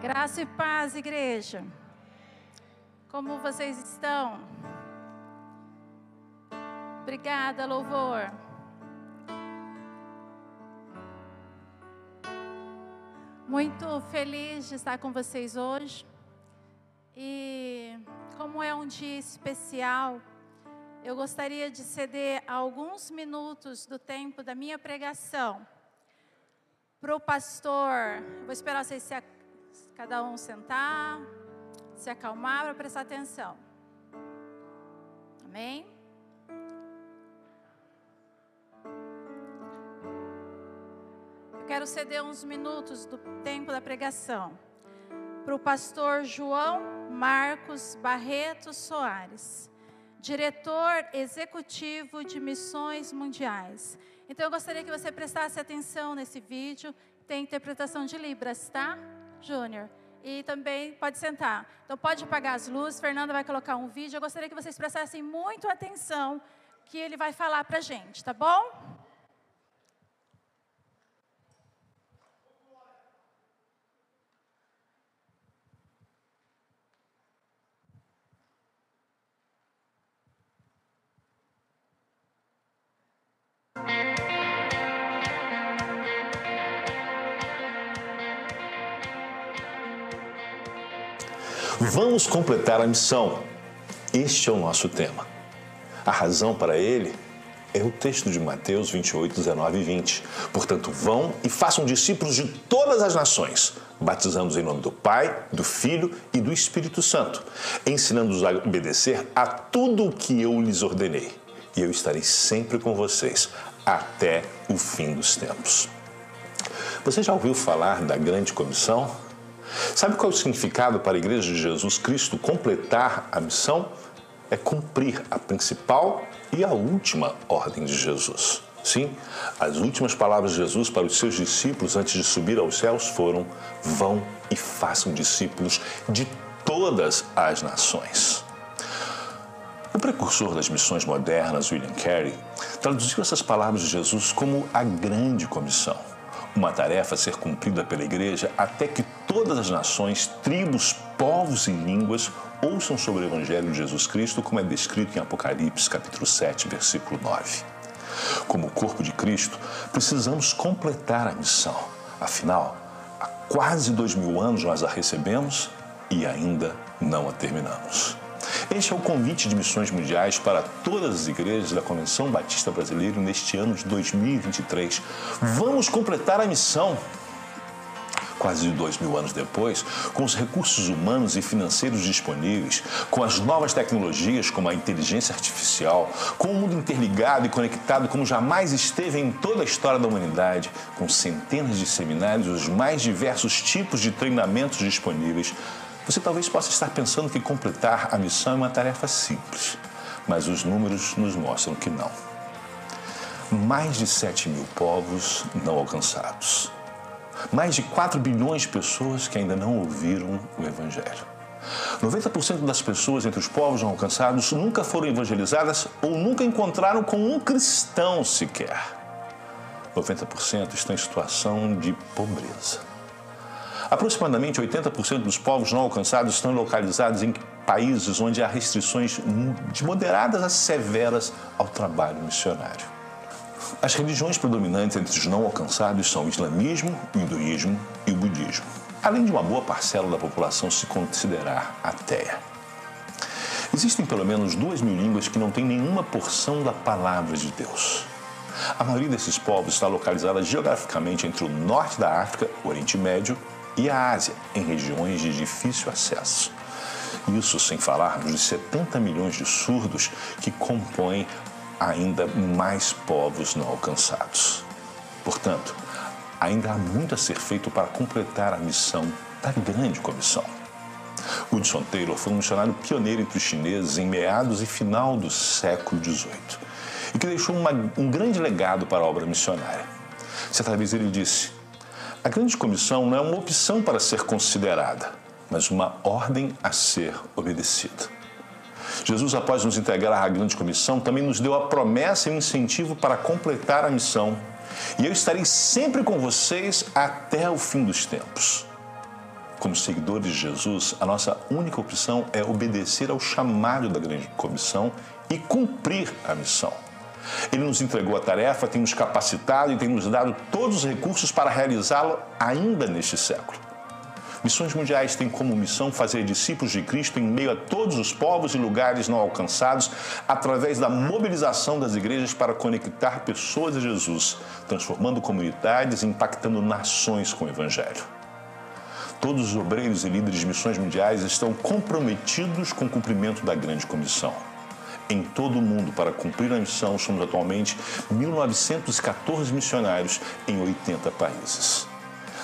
Graça e paz, igreja. Como vocês estão? Obrigada, louvor. Muito feliz de estar com vocês hoje. E como é um dia especial, eu gostaria de ceder alguns minutos do tempo da minha pregação para o pastor. Vou esperar vocês se, cada um sentar, se acalmar para prestar atenção. Amém? Eu quero ceder uns minutos do tempo da pregação para o pastor João Marcos Barreto Soares diretor executivo de missões mundiais. Então eu gostaria que você prestasse atenção nesse vídeo. Tem interpretação de Libras, tá, Júnior? E também pode sentar. Então pode apagar as luzes. Fernanda vai colocar um vídeo. Eu gostaria que vocês prestassem muito atenção que ele vai falar para gente, tá bom? Vamos completar a missão. Este é o nosso tema. A razão para ele é o texto de Mateus 28, 19 e 20. Portanto, vão e façam discípulos de todas as nações, batizando-os em nome do Pai, do Filho e do Espírito Santo, ensinando-os a obedecer a tudo o que eu lhes ordenei. E eu estarei sempre com vocês até o fim dos tempos. Você já ouviu falar da grande comissão? Sabe qual é o significado para a Igreja de Jesus Cristo completar a missão? É cumprir a principal e a última ordem de Jesus. Sim, as últimas palavras de Jesus para os seus discípulos antes de subir aos céus foram: vão e façam discípulos de todas as nações. O precursor das missões modernas, William Carey, traduziu essas palavras de Jesus como a grande comissão uma tarefa a ser cumprida pela igreja até que todas as nações, tribos, povos e línguas ouçam sobre o Evangelho de Jesus Cristo, como é descrito em Apocalipse, capítulo 7, versículo 9. Como corpo de Cristo, precisamos completar a missão. Afinal, há quase dois mil anos nós a recebemos e ainda não a terminamos. Este é o convite de missões mundiais para todas as igrejas da Convenção Batista Brasileira neste ano de 2023. Vamos completar a missão quase dois mil anos depois, com os recursos humanos e financeiros disponíveis, com as novas tecnologias como a inteligência artificial, com o mundo interligado e conectado como jamais esteve em toda a história da humanidade, com centenas de seminários, os mais diversos tipos de treinamentos disponíveis, você talvez possa estar pensando que completar a missão é uma tarefa simples, mas os números nos mostram que não. Mais de 7 mil povos não alcançados. Mais de 4 bilhões de pessoas que ainda não ouviram o Evangelho. 90% das pessoas entre os povos não alcançados nunca foram evangelizadas ou nunca encontraram com um cristão sequer. 90% estão em situação de pobreza. Aproximadamente 80% dos povos não alcançados estão localizados em países onde há restrições de moderadas a severas ao trabalho missionário. As religiões predominantes entre os não alcançados são o islamismo, o hinduísmo e o budismo, além de uma boa parcela da população se considerar ateia. Existem pelo menos duas mil línguas que não têm nenhuma porção da palavra de Deus. A maioria desses povos está localizada geograficamente entre o norte da África, o Oriente Médio e a Ásia, em regiões de difícil acesso. Isso sem falarmos de 70 milhões de surdos que compõem ainda mais povos não alcançados. Portanto, ainda há muito a ser feito para completar a missão da grande comissão. Hudson Taylor foi um missionário pioneiro entre os chineses em meados e final do século XVIII e que deixou uma, um grande legado para a obra missionária. Certa vez ele disse: a grande comissão não é uma opção para ser considerada, mas uma ordem a ser obedecida. Jesus, após nos integrar à grande comissão, também nos deu a promessa e o incentivo para completar a missão. E eu estarei sempre com vocês até o fim dos tempos. Como seguidores de Jesus, a nossa única opção é obedecer ao chamado da grande comissão e cumprir a missão. Ele nos entregou a tarefa, tem nos capacitado e tem nos dado todos os recursos para realizá-lo ainda neste século. Missões Mundiais têm como missão fazer discípulos de Cristo em meio a todos os povos e lugares não alcançados, através da mobilização das igrejas para conectar pessoas a Jesus, transformando comunidades e impactando nações com o Evangelho. Todos os obreiros e líderes de missões mundiais estão comprometidos com o cumprimento da grande comissão em todo o mundo para cumprir a missão. Somos atualmente 1.914 missionários em 80 países.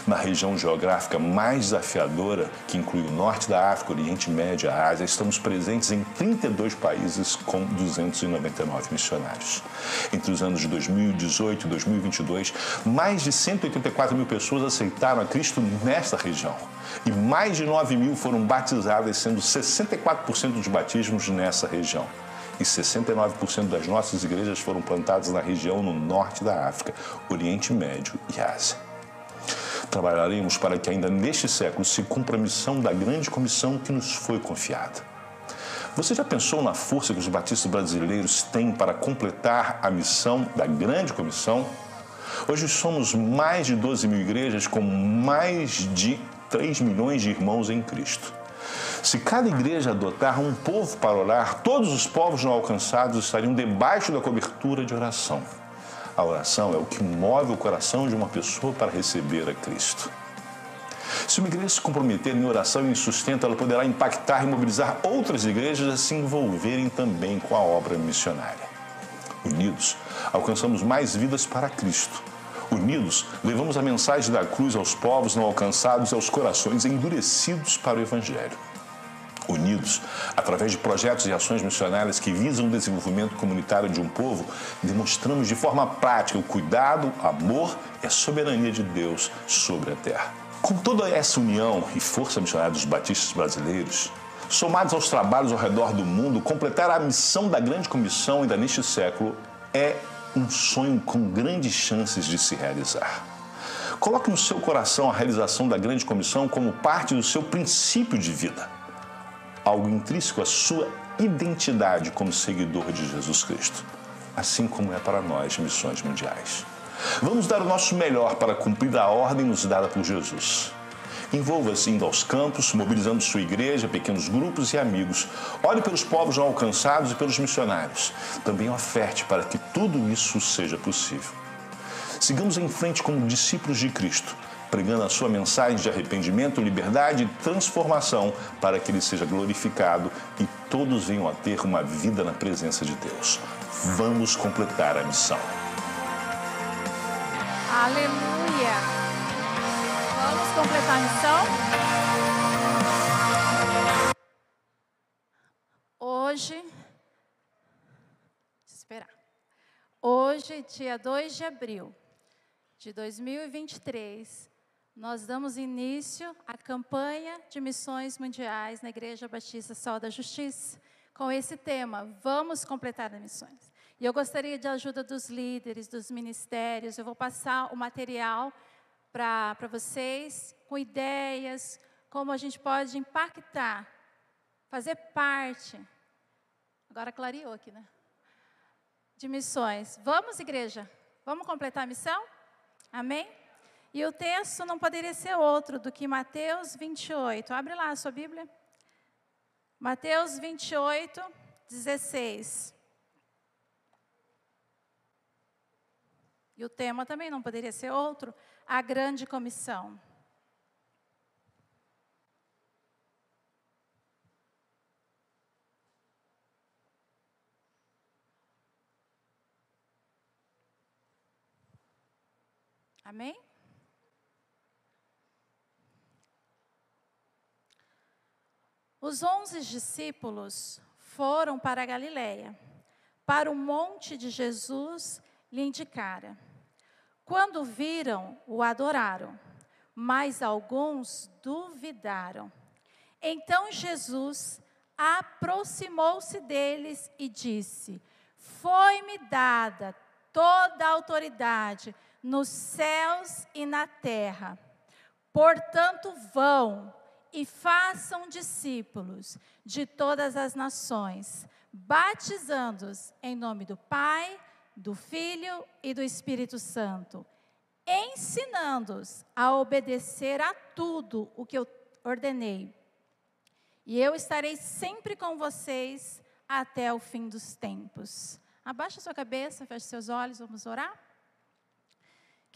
Na região geográfica mais desafiadora, que inclui o norte da África, Oriente Médio e a Ásia, estamos presentes em 32 países com 299 missionários. Entre os anos de 2018 e 2022, mais de 184 mil pessoas aceitaram a Cristo nesta região e mais de 9 mil foram batizadas, sendo 64% dos batismos nessa região e 69% das nossas igrejas foram plantadas na região no norte da África, Oriente Médio e Ásia. Trabalharemos para que ainda neste século se cumpra a missão da grande comissão que nos foi confiada. Você já pensou na força que os batistas brasileiros têm para completar a missão da grande comissão? Hoje somos mais de 12 mil igrejas com mais de 3 milhões de irmãos em Cristo. Se cada igreja adotar um povo para orar, todos os povos não alcançados estariam debaixo da cobertura de oração. A oração é o que move o coração de uma pessoa para receber a Cristo. Se uma igreja se comprometer em oração e em sustento, ela poderá impactar e mobilizar outras igrejas a se envolverem também com a obra missionária. Unidos, alcançamos mais vidas para Cristo. Unidos, levamos a mensagem da cruz aos povos não alcançados e aos corações endurecidos para o Evangelho unidos, através de projetos e ações missionárias que visam o desenvolvimento comunitário de um povo, demonstramos de forma prática o cuidado, amor e a soberania de Deus sobre a terra. Com toda essa união e força missionária dos batistas brasileiros, somados aos trabalhos ao redor do mundo, completar a missão da grande comissão ainda neste século é um sonho com grandes chances de se realizar. Coloque no seu coração a realização da grande comissão como parte do seu princípio de vida algo intrínseco à sua identidade como seguidor de Jesus Cristo, assim como é para nós missões mundiais. Vamos dar o nosso melhor para cumprir a ordem nos dada por Jesus. Envolva-se indo aos campos, mobilizando sua igreja, pequenos grupos e amigos. Olhe pelos povos não alcançados e pelos missionários. Também oferte para que tudo isso seja possível. Sigamos em frente como discípulos de Cristo, pregando a sua mensagem de arrependimento, liberdade e transformação para que ele seja glorificado e todos venham a ter uma vida na presença de Deus. Vamos completar a missão. Aleluia! Vamos completar a missão? Hoje, esperar. Hoje, dia 2 de abril de 2023, nós damos início à campanha de missões mundiais na Igreja Batista Sol da Justiça, com esse tema, vamos completar as missões. E eu gostaria de ajuda dos líderes, dos ministérios, eu vou passar o material para vocês, com ideias, como a gente pode impactar, fazer parte, agora clareou aqui, né? De missões. Vamos, igreja? Vamos completar a missão? Amém? E o texto não poderia ser outro do que Mateus 28. Abre lá a sua Bíblia. Mateus 28, 16. E o tema também não poderia ser outro, a grande comissão. Amém? Os onze discípulos foram para a Galiléia, para o monte de Jesus lhe indicara. Quando viram, o adoraram, mas alguns duvidaram. Então Jesus aproximou-se deles e disse: Foi-me dada toda a autoridade nos céus e na terra. Portanto, vão e façam discípulos de todas as nações, batizando-os em nome do Pai, do Filho e do Espírito Santo, ensinando-os a obedecer a tudo o que eu ordenei. E eu estarei sempre com vocês até o fim dos tempos. Abaixa sua cabeça, feche seus olhos, vamos orar?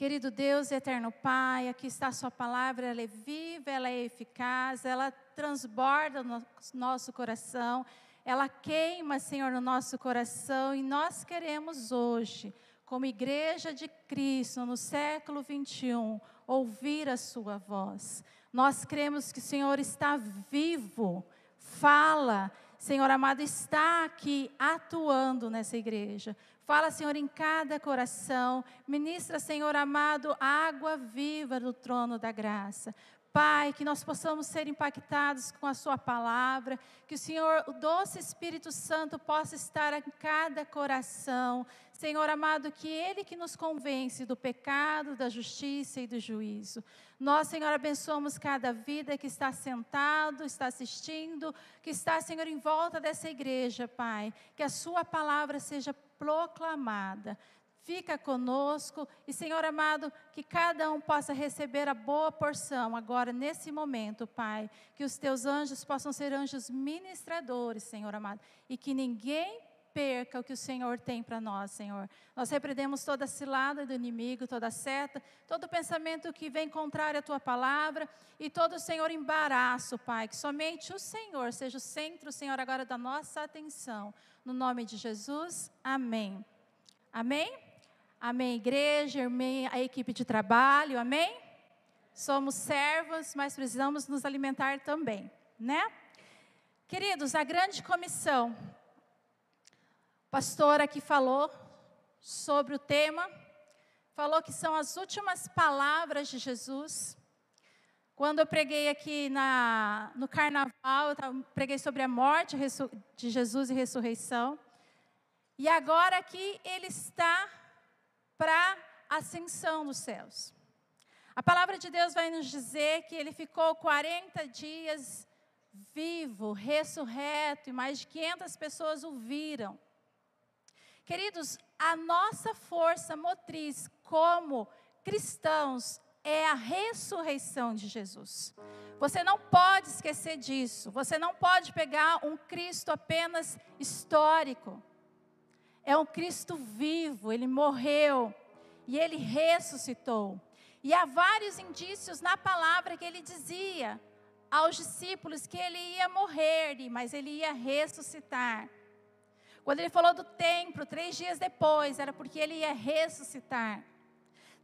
Querido Deus eterno Pai, aqui está a Sua palavra, ela é viva, ela é eficaz, ela transborda no nosso coração, ela queima, Senhor, no nosso coração e nós queremos hoje, como igreja de Cristo no século 21, ouvir a Sua voz. Nós cremos que o Senhor está vivo, fala, Senhor amado, está aqui atuando nessa igreja. Fala, Senhor, em cada coração. Ministra, Senhor amado, água viva do trono da graça. Pai, que nós possamos ser impactados com a Sua palavra, que o Senhor, o doce Espírito Santo, possa estar em cada coração. Senhor amado, que Ele que nos convence do pecado, da justiça e do juízo. Nós, Senhor, abençoamos cada vida que está sentado, está assistindo, que está, Senhor, em volta dessa igreja, Pai. Que a Sua palavra seja proclamada. Fica conosco e, Senhor amado, que cada um possa receber a boa porção agora, nesse momento, Pai. Que os teus anjos possam ser anjos ministradores, Senhor amado, e que ninguém perca o que o Senhor tem para nós, Senhor. Nós repreendemos toda cilada do inimigo, toda seta, todo pensamento que vem contrário à tua palavra e todo, Senhor, embaraço, Pai. Que somente o Senhor seja o centro, Senhor, agora da nossa atenção. No nome de Jesus, amém. Amém? Amém, igreja, amém, a equipe de trabalho, amém? Somos servos, mas precisamos nos alimentar também, né? Queridos, a grande comissão, o pastor aqui falou sobre o tema, falou que são as últimas palavras de Jesus. Quando eu preguei aqui na, no carnaval, eu preguei sobre a morte de Jesus e ressurreição. E agora aqui ele está para ascensão nos céus. A palavra de Deus vai nos dizer que ele ficou 40 dias vivo, ressurreto, e mais de 500 pessoas o viram. Queridos, a nossa força motriz como cristãos é a ressurreição de Jesus. Você não pode esquecer disso. Você não pode pegar um Cristo apenas histórico. É um Cristo vivo, ele morreu e ele ressuscitou. E há vários indícios na palavra que ele dizia aos discípulos que ele ia morrer, mas ele ia ressuscitar. Quando ele falou do templo, três dias depois, era porque ele ia ressuscitar.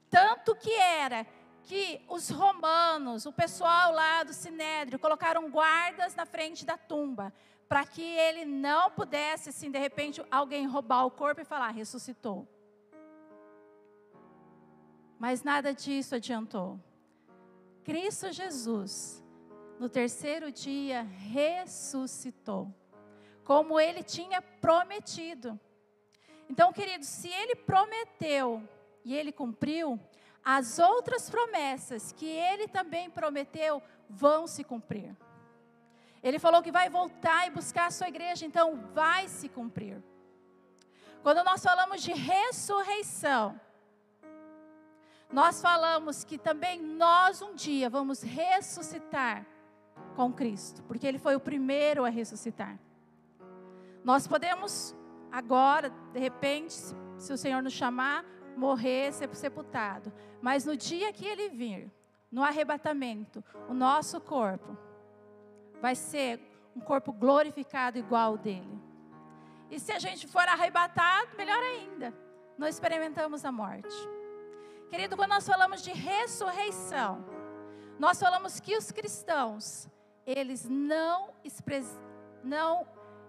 Tanto que era que os romanos, o pessoal lá do Sinédrio, colocaram guardas na frente da tumba, para que ele não pudesse, assim, de repente, alguém roubar o corpo e falar, ressuscitou. Mas nada disso adiantou. Cristo Jesus, no terceiro dia, ressuscitou, como ele tinha prometido. Então, queridos, se ele prometeu e ele cumpriu, as outras promessas que ele também prometeu vão se cumprir. Ele falou que vai voltar e buscar a sua igreja, então vai se cumprir. Quando nós falamos de ressurreição, nós falamos que também nós um dia vamos ressuscitar com Cristo, porque Ele foi o primeiro a ressuscitar. Nós podemos agora, de repente, se o Senhor nos chamar, morrer, ser sepultado. Mas no dia que ele vir, no arrebatamento, o nosso corpo vai ser um corpo glorificado igual ao dele. E se a gente for arrebatado, melhor ainda, nós experimentamos a morte. Querido, quando nós falamos de ressurreição, nós falamos que os cristãos, eles não, não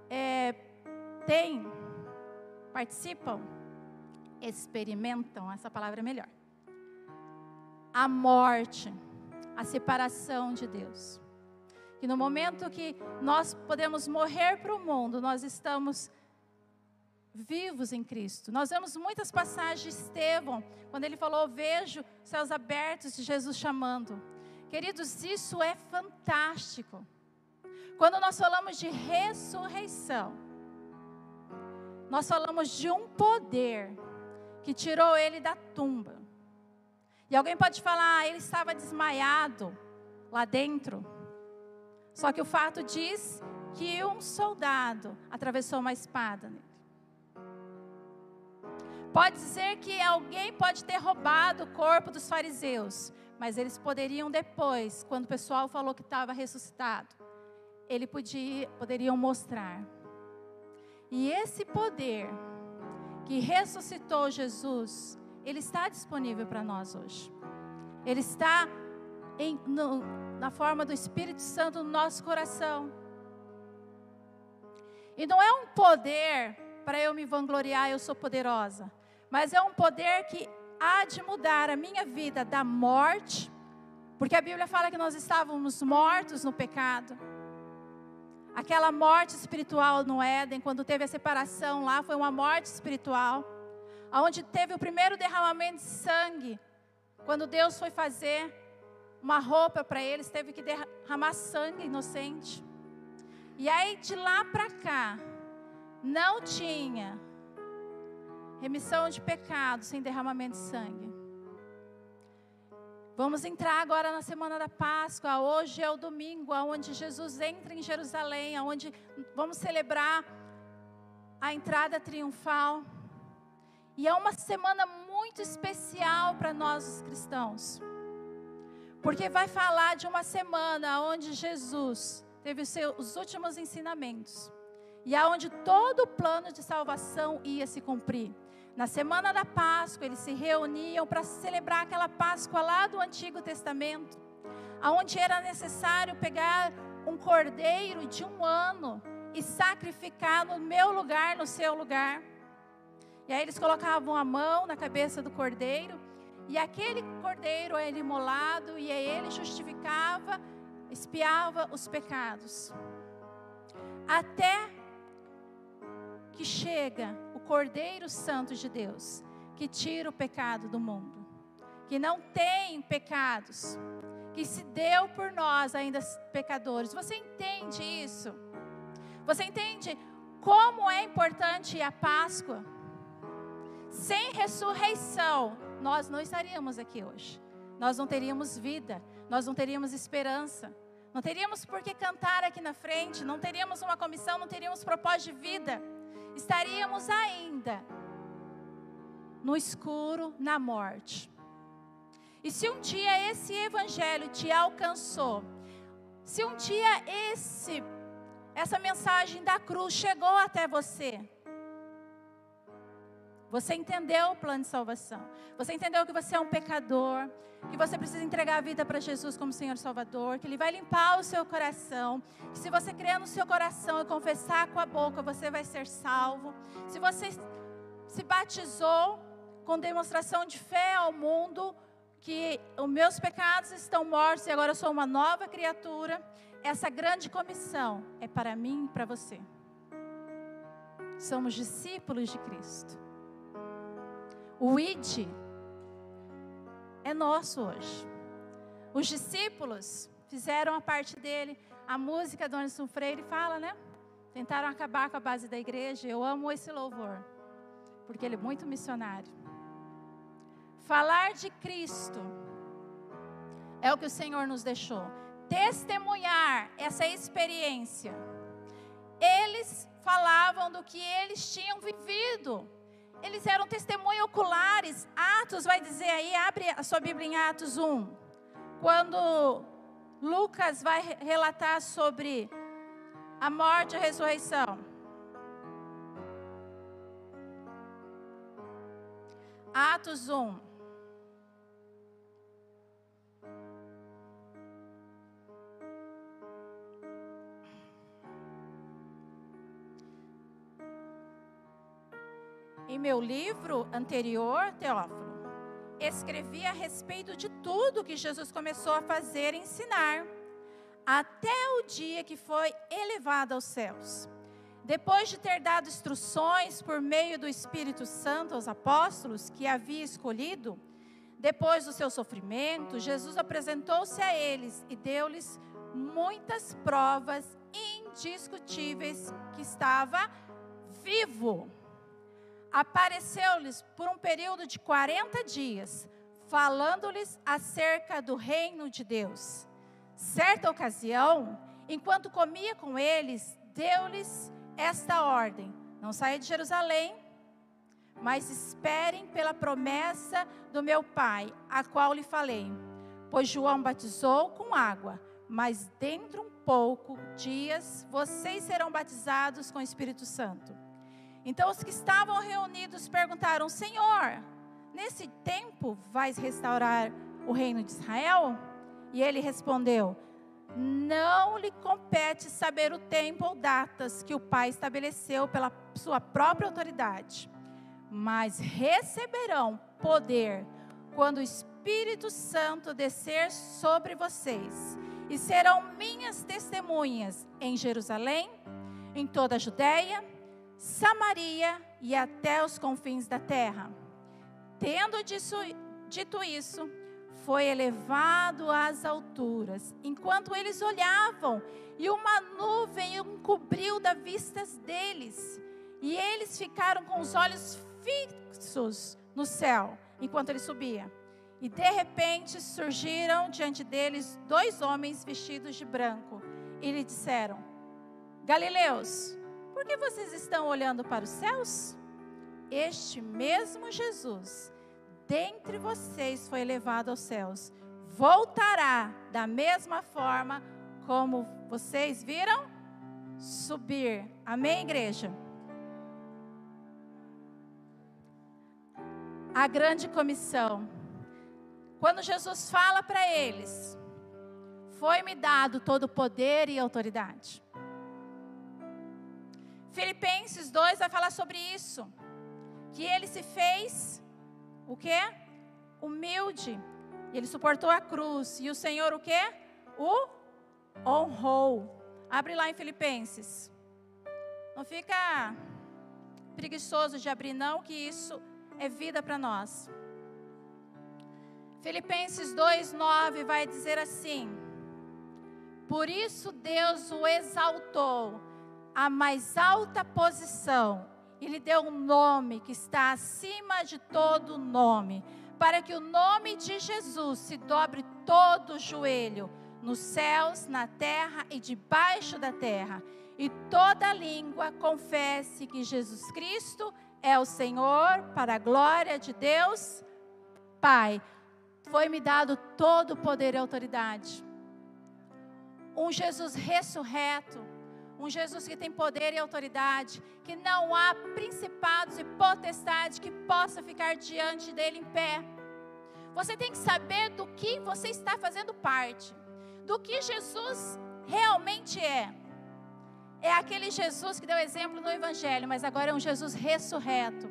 é, têm, participam experimentam, essa palavra é melhor. A morte, a separação de Deus. Que no momento que nós podemos morrer para o mundo, nós estamos vivos em Cristo. Nós vemos muitas passagens de Estevão, quando ele falou: Vejo céus abertos de Jesus chamando. Queridos, isso é fantástico. Quando nós falamos de ressurreição, nós falamos de um poder que tirou ele da tumba. E alguém pode falar, ah, ele estava desmaiado lá dentro. Só que o fato diz que um soldado atravessou uma espada nele. Pode dizer que alguém pode ter roubado o corpo dos fariseus, mas eles poderiam depois, quando o pessoal falou que estava ressuscitado, ele podia, poderiam mostrar. E esse poder que ressuscitou Jesus, ele está disponível para nós hoje. Ele está em, no, na forma do Espírito Santo no nosso coração. E não é um poder para eu me vangloriar, eu sou poderosa, mas é um poder que há de mudar a minha vida da morte, porque a Bíblia fala que nós estávamos mortos no pecado. Aquela morte espiritual no Éden, quando teve a separação lá, foi uma morte espiritual, aonde teve o primeiro derramamento de sangue. Quando Deus foi fazer uma roupa para eles, teve que derramar sangue inocente. E aí de lá para cá, não tinha remissão de pecado sem derramamento de sangue. Vamos entrar agora na semana da Páscoa. Hoje é o domingo, onde Jesus entra em Jerusalém, onde vamos celebrar a entrada triunfal. E é uma semana muito especial para nós os cristãos. Porque vai falar de uma semana onde Jesus teve os seus últimos ensinamentos. E aonde todo o plano de salvação ia se cumprir. Na semana da Páscoa, eles se reuniam para celebrar aquela Páscoa lá do Antigo Testamento, aonde era necessário pegar um cordeiro de um ano e sacrificar no meu lugar, no seu lugar. E aí eles colocavam a mão na cabeça do cordeiro, e aquele cordeiro era imolado, e aí ele justificava, espiava os pecados. Até que chega o Cordeiro Santo de Deus, que tira o pecado do mundo, que não tem pecados, que se deu por nós ainda pecadores. Você entende isso? Você entende como é importante a Páscoa? Sem ressurreição, nós não estaríamos aqui hoje. Nós não teríamos vida, nós não teríamos esperança. Não teríamos por que cantar aqui na frente, não teríamos uma comissão, não teríamos propósito de vida estaríamos ainda no escuro, na morte. E se um dia esse evangelho te alcançou, se um dia esse essa mensagem da cruz chegou até você, você entendeu o plano de salvação. Você entendeu que você é um pecador, que você precisa entregar a vida para Jesus como Senhor Salvador, que Ele vai limpar o seu coração. Que se você crer no seu coração e confessar com a boca, você vai ser salvo. Se você se batizou com demonstração de fé ao mundo, que os meus pecados estão mortos e agora eu sou uma nova criatura, essa grande comissão é para mim e para você. Somos discípulos de Cristo. O id é nosso hoje. Os discípulos fizeram a parte dele. A música do Anderson Freire fala, né? Tentaram acabar com a base da igreja. Eu amo esse louvor, porque ele é muito missionário. Falar de Cristo é o que o Senhor nos deixou. Testemunhar essa experiência. Eles falavam do que eles tinham vivido eles eram testemunhas oculares. Atos vai dizer aí, abre a sua Bíblia em Atos 1. Quando Lucas vai relatar sobre a morte e a ressurreição. Atos 1. Em meu livro anterior, Teófilo, escrevi a respeito de tudo que Jesus começou a fazer e ensinar, até o dia que foi elevado aos céus. Depois de ter dado instruções por meio do Espírito Santo aos apóstolos que havia escolhido, Depois do seu sofrimento, Jesus apresentou-se a eles e deu-lhes muitas provas indiscutíveis que estava vivo. Apareceu-lhes por um período de 40 dias, falando-lhes acerca do reino de Deus. Certa ocasião, enquanto comia com eles, deu-lhes esta ordem: Não saia de Jerusalém, mas esperem pela promessa do meu Pai, a qual lhe falei. Pois João batizou com água, mas dentro um pouco dias vocês serão batizados com o Espírito Santo. Então os que estavam reunidos perguntaram: Senhor, nesse tempo vais restaurar o reino de Israel? E ele respondeu: Não lhe compete saber o tempo ou datas que o Pai estabeleceu pela sua própria autoridade, mas receberão poder quando o Espírito Santo descer sobre vocês, e serão minhas testemunhas em Jerusalém, em toda a Judéia, Samaria e até os confins da terra. Tendo dito isso, foi elevado às alturas, enquanto eles olhavam, e uma nuvem encobriu da vistas deles, e eles ficaram com os olhos fixos no céu, enquanto ele subia. E de repente surgiram diante deles dois homens vestidos de branco, e lhe disseram: Galileus, por que vocês estão olhando para os céus? Este mesmo Jesus, dentre vocês, foi elevado aos céus. Voltará da mesma forma como vocês viram subir. Amém, igreja? A grande comissão. Quando Jesus fala para eles, foi-me dado todo o poder e autoridade. Filipenses 2 vai falar sobre isso. Que ele se fez o quê? Humilde. Ele suportou a cruz. E o Senhor o quê? O honrou. Abre lá em Filipenses. Não fica preguiçoso de abrir, não, que isso é vida para nós. Filipenses 2,9 vai dizer assim: Por isso Deus o exaltou a mais alta posição e lhe deu um nome que está acima de todo nome, para que o nome de Jesus se dobre todo o joelho, nos céus, na terra e debaixo da terra, e toda língua confesse que Jesus Cristo é o Senhor, para a glória de Deus Pai. Foi-me dado todo o poder e autoridade. Um Jesus ressurreto um Jesus que tem poder e autoridade, que não há principados e potestades que possa ficar diante dele em pé. Você tem que saber do que você está fazendo parte, do que Jesus realmente é. É aquele Jesus que deu exemplo no Evangelho, mas agora é um Jesus ressurreto,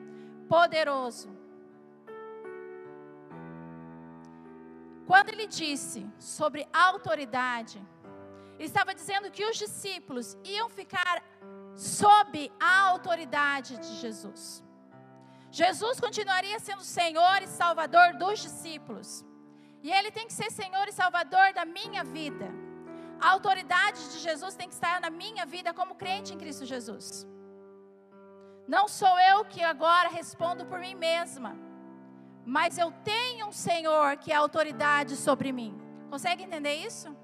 poderoso. Quando ele disse sobre autoridade, estava dizendo que os discípulos iam ficar sob a autoridade de Jesus. Jesus continuaria sendo Senhor e Salvador dos discípulos. E Ele tem que ser Senhor e Salvador da minha vida. A autoridade de Jesus tem que estar na minha vida como crente em Cristo Jesus. Não sou eu que agora respondo por mim mesma, mas eu tenho um Senhor que é autoridade sobre mim. Consegue entender isso?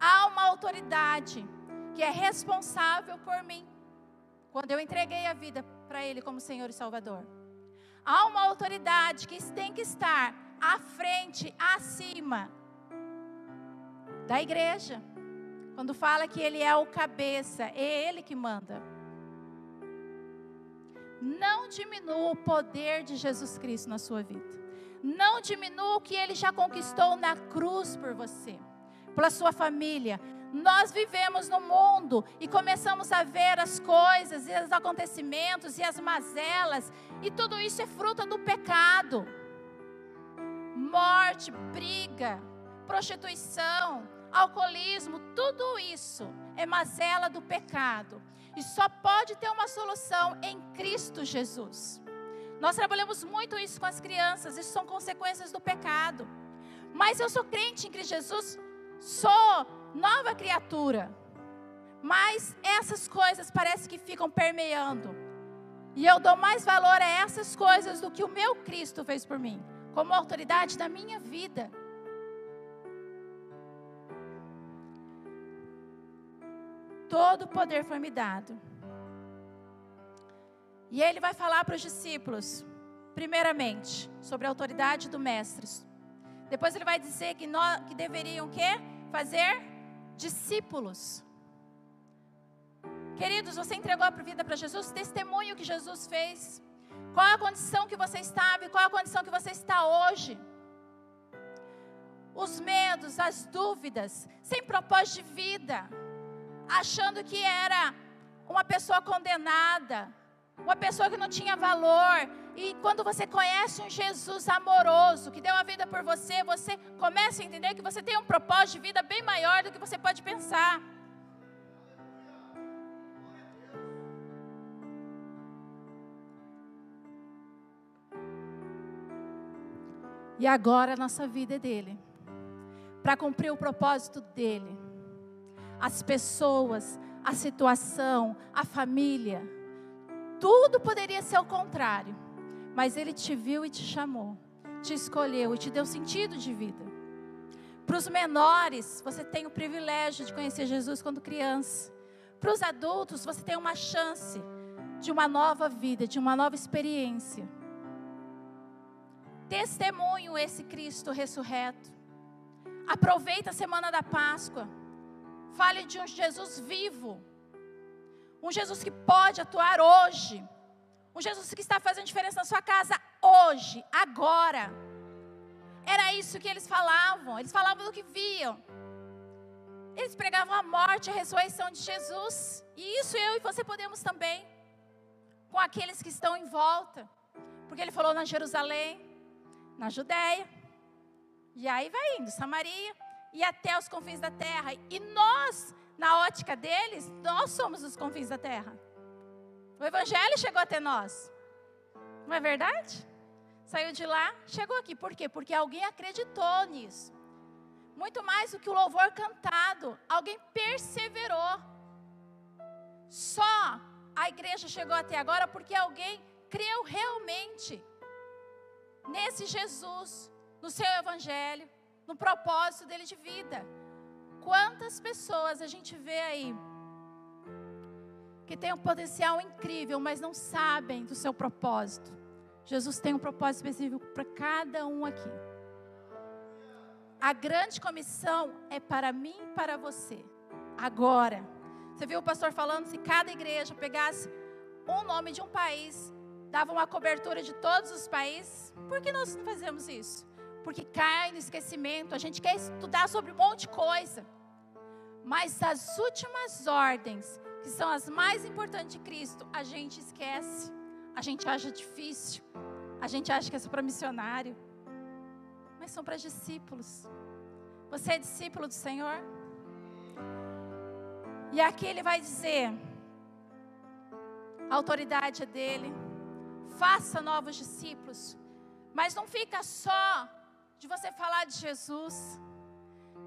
Há uma autoridade que é responsável por mim. Quando eu entreguei a vida para Ele como Senhor e Salvador. Há uma autoridade que tem que estar à frente, acima da igreja. Quando fala que Ele é o cabeça, é Ele que manda. Não diminua o poder de Jesus Cristo na sua vida. Não diminua o que Ele já conquistou na cruz por você pela sua família. Nós vivemos no mundo e começamos a ver as coisas e os acontecimentos e as mazelas, e tudo isso é fruto do pecado. Morte, briga, prostituição, alcoolismo, tudo isso é mazela do pecado. E só pode ter uma solução em Cristo Jesus. Nós trabalhamos muito isso com as crianças, isso são consequências do pecado. Mas eu sou crente em Cristo Jesus, sou nova criatura. Mas essas coisas parece que ficam permeando. E eu dou mais valor a essas coisas do que o meu Cristo fez por mim, como autoridade da minha vida. Todo o poder foi me dado. E ele vai falar para os discípulos, primeiramente, sobre a autoridade do mestre. Depois ele vai dizer que, nós, que deveriam quê? Fazer discípulos. Queridos, você entregou a vida para Jesus, testemunho que Jesus fez. Qual a condição que você estava e qual a condição que você está hoje? Os medos, as dúvidas, sem propósito de vida, achando que era uma pessoa condenada, uma pessoa que não tinha valor. E quando você conhece um Jesus amoroso, que deu a vida por você, você começa a entender que você tem um propósito de vida bem maior do que você pode pensar. E agora a nossa vida é dele. Para cumprir o propósito dele. As pessoas, a situação, a família. Tudo poderia ser o contrário. Mas ele te viu e te chamou. Te escolheu e te deu sentido de vida. Para os menores, você tem o privilégio de conhecer Jesus quando criança. Para os adultos, você tem uma chance de uma nova vida, de uma nova experiência testemunho esse Cristo ressurreto. Aproveita a semana da Páscoa. Fale de um Jesus vivo. Um Jesus que pode atuar hoje. Um Jesus que está fazendo diferença na sua casa hoje, agora. Era isso que eles falavam. Eles falavam do que viam. Eles pregavam a morte, a ressurreição de Jesus. E isso eu e você podemos também. Com aqueles que estão em volta. Porque ele falou na Jerusalém, na Judéia. E aí vai indo, Samaria e até os confins da terra. E nós, na ótica deles, nós somos os confins da terra. O evangelho chegou até nós. Não é verdade? Saiu de lá, chegou aqui. Por quê? Porque alguém acreditou nisso. Muito mais do que o louvor cantado, alguém perseverou. Só a igreja chegou até agora porque alguém creu realmente nesse Jesus, no seu evangelho, no propósito dele de vida. Quantas pessoas a gente vê aí que tem um potencial incrível, mas não sabem do seu propósito. Jesus tem um propósito específico para cada um aqui. A grande comissão é para mim e para você. Agora. Você viu o pastor falando se cada igreja pegasse um nome de um país dava uma cobertura de todos os países. Por que nós não fazemos isso? Porque cai no esquecimento, a gente quer estudar sobre um monte de coisa. Mas as últimas ordens, que são as mais importantes de Cristo, a gente esquece. A gente acha difícil. A gente acha que é para missionário. Mas são para discípulos. Você é discípulo do Senhor? E aqui ele vai dizer: a autoridade é dele faça novos discípulos. Mas não fica só de você falar de Jesus,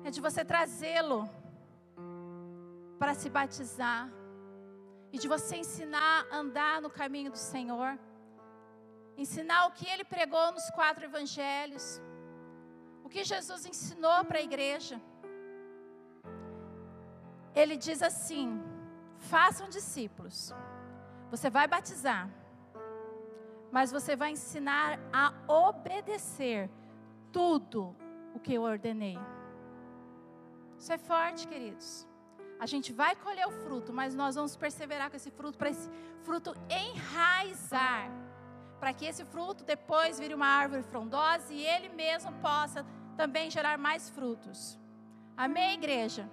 é de você trazê-lo para se batizar e de você ensinar a andar no caminho do Senhor, ensinar o que ele pregou nos quatro evangelhos, o que Jesus ensinou para a igreja. Ele diz assim: façam discípulos, você vai batizar mas você vai ensinar a obedecer tudo o que eu ordenei. Isso é forte, queridos. A gente vai colher o fruto, mas nós vamos perseverar com esse fruto, para esse fruto enraizar, para que esse fruto depois vire uma árvore frondosa e ele mesmo possa também gerar mais frutos. Amém, igreja?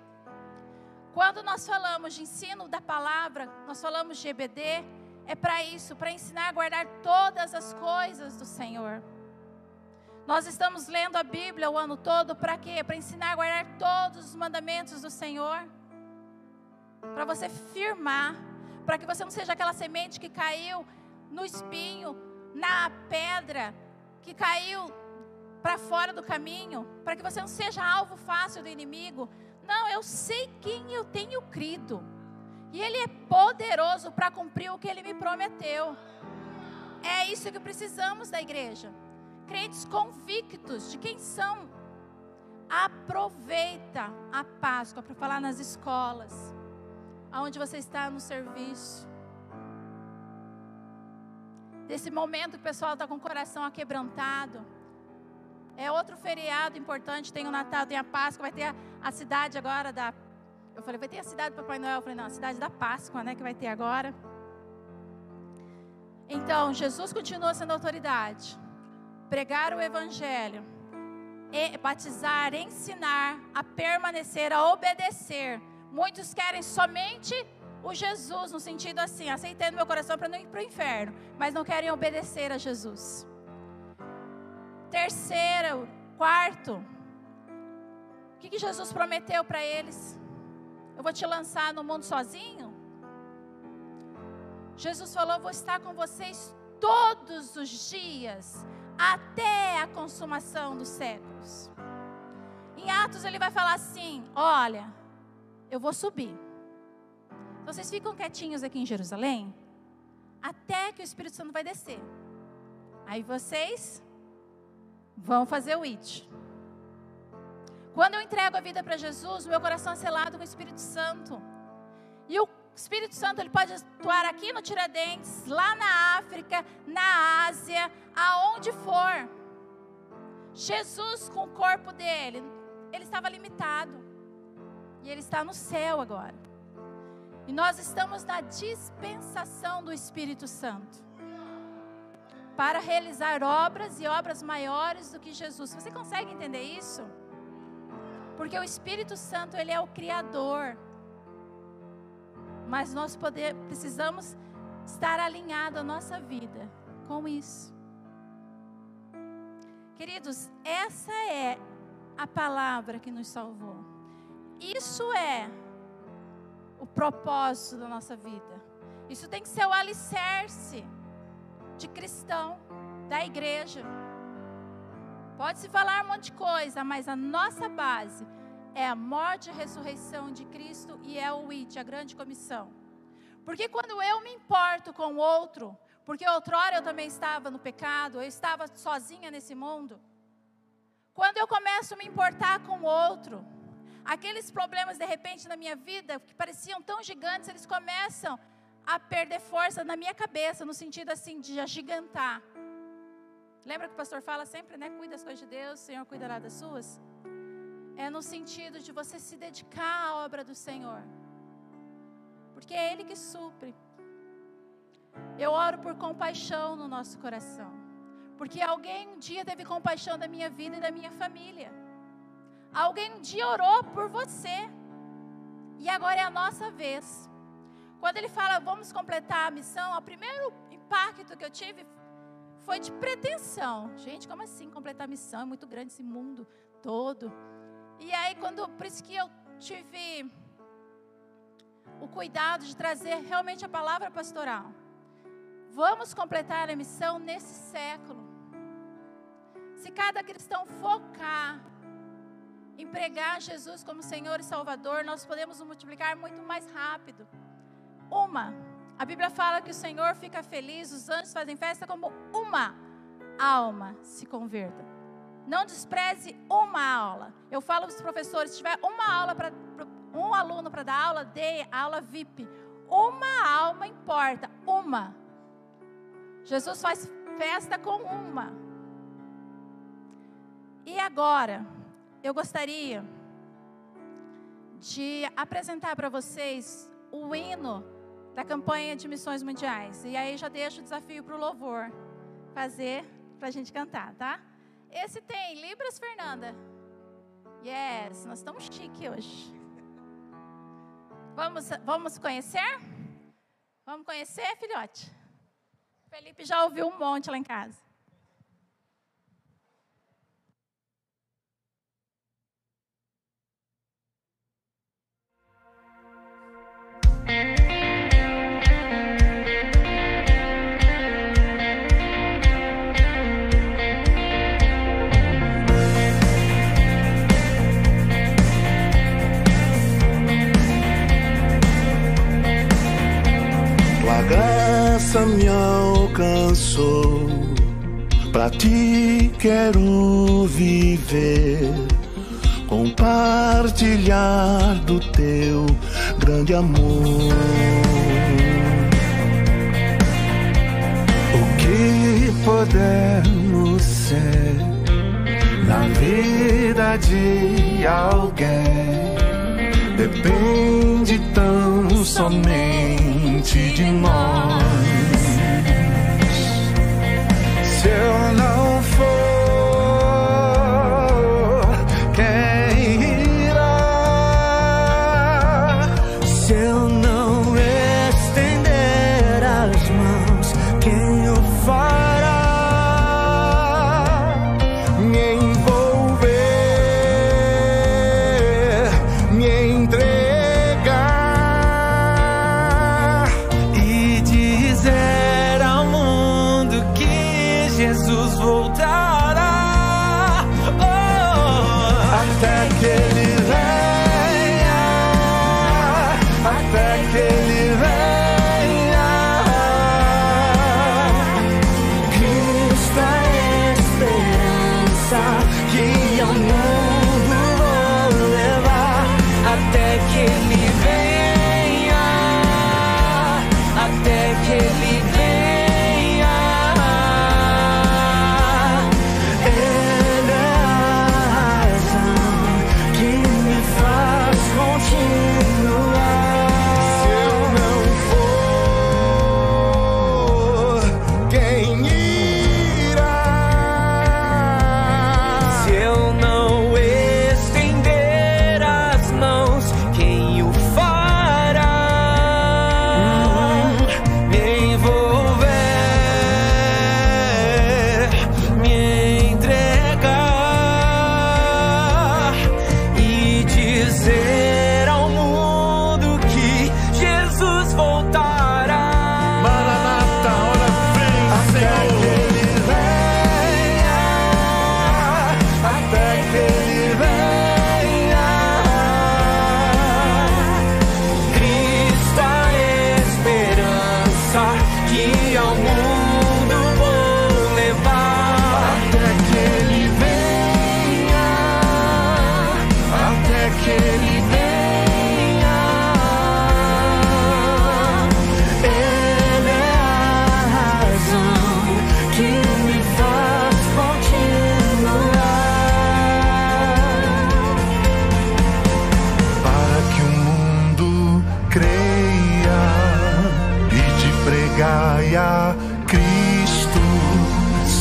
Quando nós falamos de ensino da palavra, nós falamos de EBD, é para isso, para ensinar a guardar todas as coisas do Senhor. Nós estamos lendo a Bíblia o ano todo para quê? Para ensinar a guardar todos os mandamentos do Senhor. Para você firmar, para que você não seja aquela semente que caiu no espinho, na pedra que caiu para fora do caminho, para que você não seja alvo fácil do inimigo. Não, eu sei quem eu tenho crido. E Ele é poderoso para cumprir o que Ele me prometeu. É isso que precisamos da igreja. Crentes convictos de quem são. Aproveita a Páscoa para falar nas escolas, aonde você está no serviço. Desse momento o pessoal está com o coração aquebrantado. É outro feriado importante, tem o Natal, tem a Páscoa, vai ter a, a cidade agora da. Eu falei, vai ter a cidade do Papai Noel. Eu falei, não, a cidade da Páscoa, né, que vai ter agora. Então, Jesus continua sendo autoridade. Pregar o Evangelho, batizar, ensinar, a permanecer, a obedecer. Muitos querem somente o Jesus, no sentido assim, aceitei no meu coração para não ir para o inferno, mas não querem obedecer a Jesus. Terceiro, quarto, o que, que Jesus prometeu para eles? Eu vou te lançar no mundo sozinho? Jesus falou: Vou estar com vocês todos os dias, até a consumação dos séculos. Em Atos, ele vai falar assim: Olha, eu vou subir. Então, vocês ficam quietinhos aqui em Jerusalém, até que o Espírito Santo vai descer. Aí vocês vão fazer o IT. Quando eu entrego a vida para Jesus, meu coração é selado com o Espírito Santo. E o Espírito Santo ele pode atuar aqui no Tiradentes, lá na África, na Ásia, aonde for. Jesus, com o corpo dele, ele estava limitado. E ele está no céu agora. E nós estamos na dispensação do Espírito Santo para realizar obras e obras maiores do que Jesus. Você consegue entender isso? Porque o Espírito Santo, ele é o criador. Mas nós poder, precisamos estar alinhado a nossa vida com isso. Queridos, essa é a palavra que nos salvou. Isso é o propósito da nossa vida. Isso tem que ser o alicerce de cristão, da igreja. Pode-se falar um monte de coisa, mas a nossa base é a morte e a ressurreição de Cristo e é o IT, a grande comissão. Porque quando eu me importo com o outro, porque outrora eu também estava no pecado, eu estava sozinha nesse mundo. Quando eu começo a me importar com o outro, aqueles problemas de repente na minha vida que pareciam tão gigantes, eles começam a perder força na minha cabeça, no sentido assim de agigantar. Lembra que o pastor fala sempre, né? Cuida das coisas de Deus, o Senhor cuidará das suas. É no sentido de você se dedicar à obra do Senhor. Porque é Ele que supre. Eu oro por compaixão no nosso coração. Porque alguém um dia teve compaixão da minha vida e da minha família. Alguém um dia orou por você. E agora é a nossa vez. Quando ele fala, vamos completar a missão, o primeiro impacto que eu tive foi de pretensão. Gente, como assim completar a missão? É muito grande esse mundo todo. E aí, quando, por isso que eu tive o cuidado de trazer realmente a palavra pastoral. Vamos completar a missão nesse século. Se cada cristão focar em pregar Jesus como Senhor e Salvador, nós podemos multiplicar muito mais rápido uma. A Bíblia fala que o Senhor fica feliz, os anjos fazem festa como uma alma se converta. Não despreze uma aula. Eu falo para os professores, se tiver uma aula para um aluno para dar aula, dê aula VIP. Uma alma importa, uma. Jesus faz festa com uma. E agora, eu gostaria de apresentar para vocês o hino da campanha de missões mundiais. E aí já deixo o desafio para o louvor fazer para a gente cantar, tá? Esse tem Libras, Fernanda. Yes, nós estamos chique hoje. Vamos, vamos conhecer? Vamos conhecer, filhote? Felipe já ouviu um monte lá em casa. Alcançou. Pra ti quero viver, compartilhar do teu grande amor. O que podemos ser na vida de alguém depende tão somente de nós.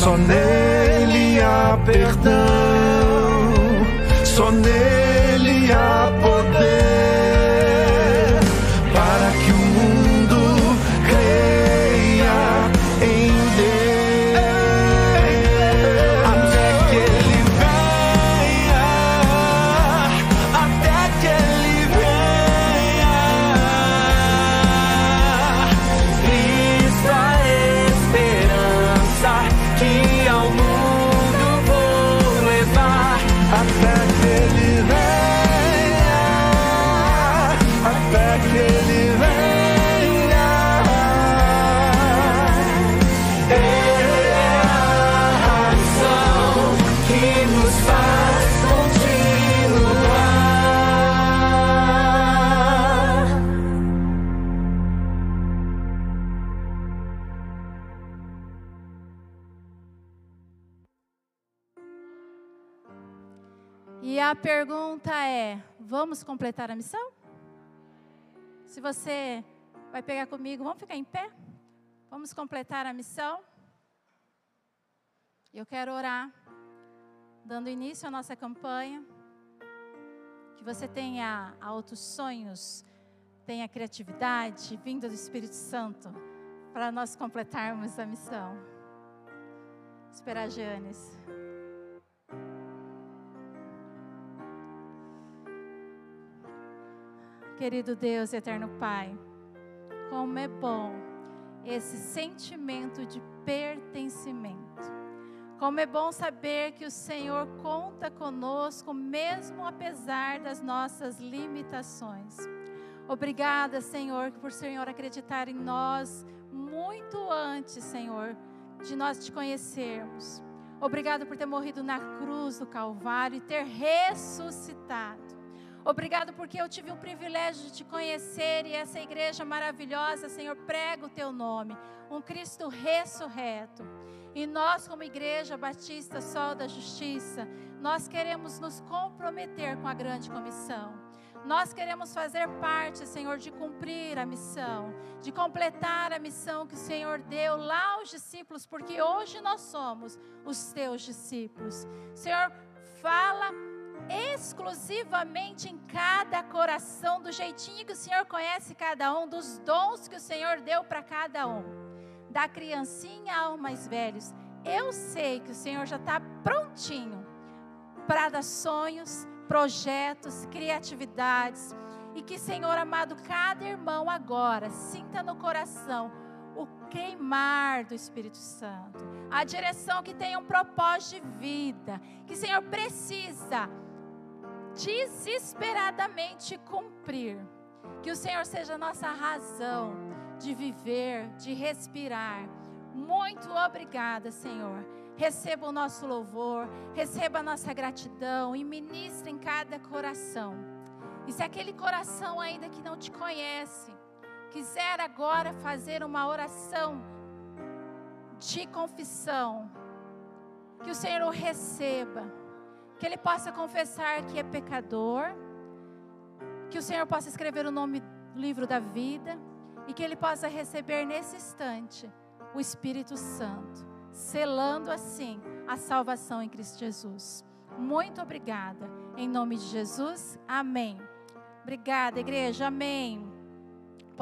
Só nele vamos completar a missão? Se você vai pegar comigo, vamos ficar em pé? Vamos completar a missão? Eu quero orar, dando início à nossa campanha. Que você tenha altos sonhos, tenha criatividade vinda do Espírito Santo para nós completarmos a missão. Esperar Janes. Querido Deus, eterno Pai, como é bom esse sentimento de pertencimento. Como é bom saber que o Senhor conta conosco, mesmo apesar das nossas limitações. Obrigada, Senhor, por Senhor acreditar em nós muito antes, Senhor, de nós te conhecermos. Obrigado por ter morrido na cruz do Calvário e ter ressuscitado. Obrigado porque eu tive o privilégio de te conhecer e essa igreja maravilhosa, Senhor, prega o teu nome, um Cristo ressurreto. E nós, como Igreja Batista Sol da Justiça, nós queremos nos comprometer com a grande comissão. Nós queremos fazer parte, Senhor, de cumprir a missão, de completar a missão que o Senhor deu lá aos discípulos, porque hoje nós somos os teus discípulos. Senhor, fala exclusivamente em cada coração, do jeitinho que o Senhor conhece cada um, dos dons que o Senhor deu para cada um, da criancinha aos mais velhos. Eu sei que o Senhor já está prontinho para dar sonhos, projetos, criatividades. E que, Senhor amado, cada irmão agora sinta no coração o queimar do Espírito Santo, a direção que tem um propósito de vida, que, Senhor, precisa desesperadamente cumprir. Que o Senhor seja nossa razão de viver, de respirar. Muito obrigada, Senhor receba o nosso louvor, receba a nossa gratidão e ministre em cada coração. E se aquele coração ainda que não te conhece, quiser agora fazer uma oração de confissão, que o Senhor o receba, que ele possa confessar que é pecador, que o Senhor possa escrever o nome do livro da vida e que ele possa receber nesse instante o Espírito Santo selando assim a salvação em Cristo Jesus. Muito obrigada. Em nome de Jesus, amém. Obrigada, igreja, amém.